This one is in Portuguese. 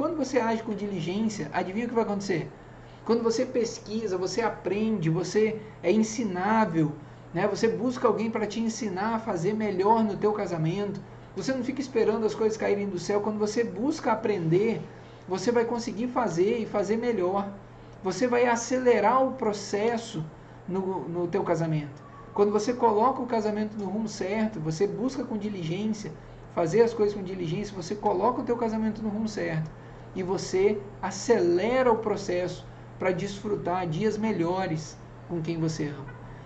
quando você age com diligência, adivinha o que vai acontecer? Quando você pesquisa, você aprende, você é ensinável, né? Você busca alguém para te ensinar a fazer melhor no teu casamento. Você não fica esperando as coisas caírem do céu. Quando você busca aprender, você vai conseguir fazer e fazer melhor. Você vai acelerar o processo no, no teu casamento. Quando você coloca o casamento no rumo certo, você busca com diligência, fazer as coisas com diligência, você coloca o teu casamento no rumo certo e você acelera o processo para desfrutar dias melhores com quem você ama.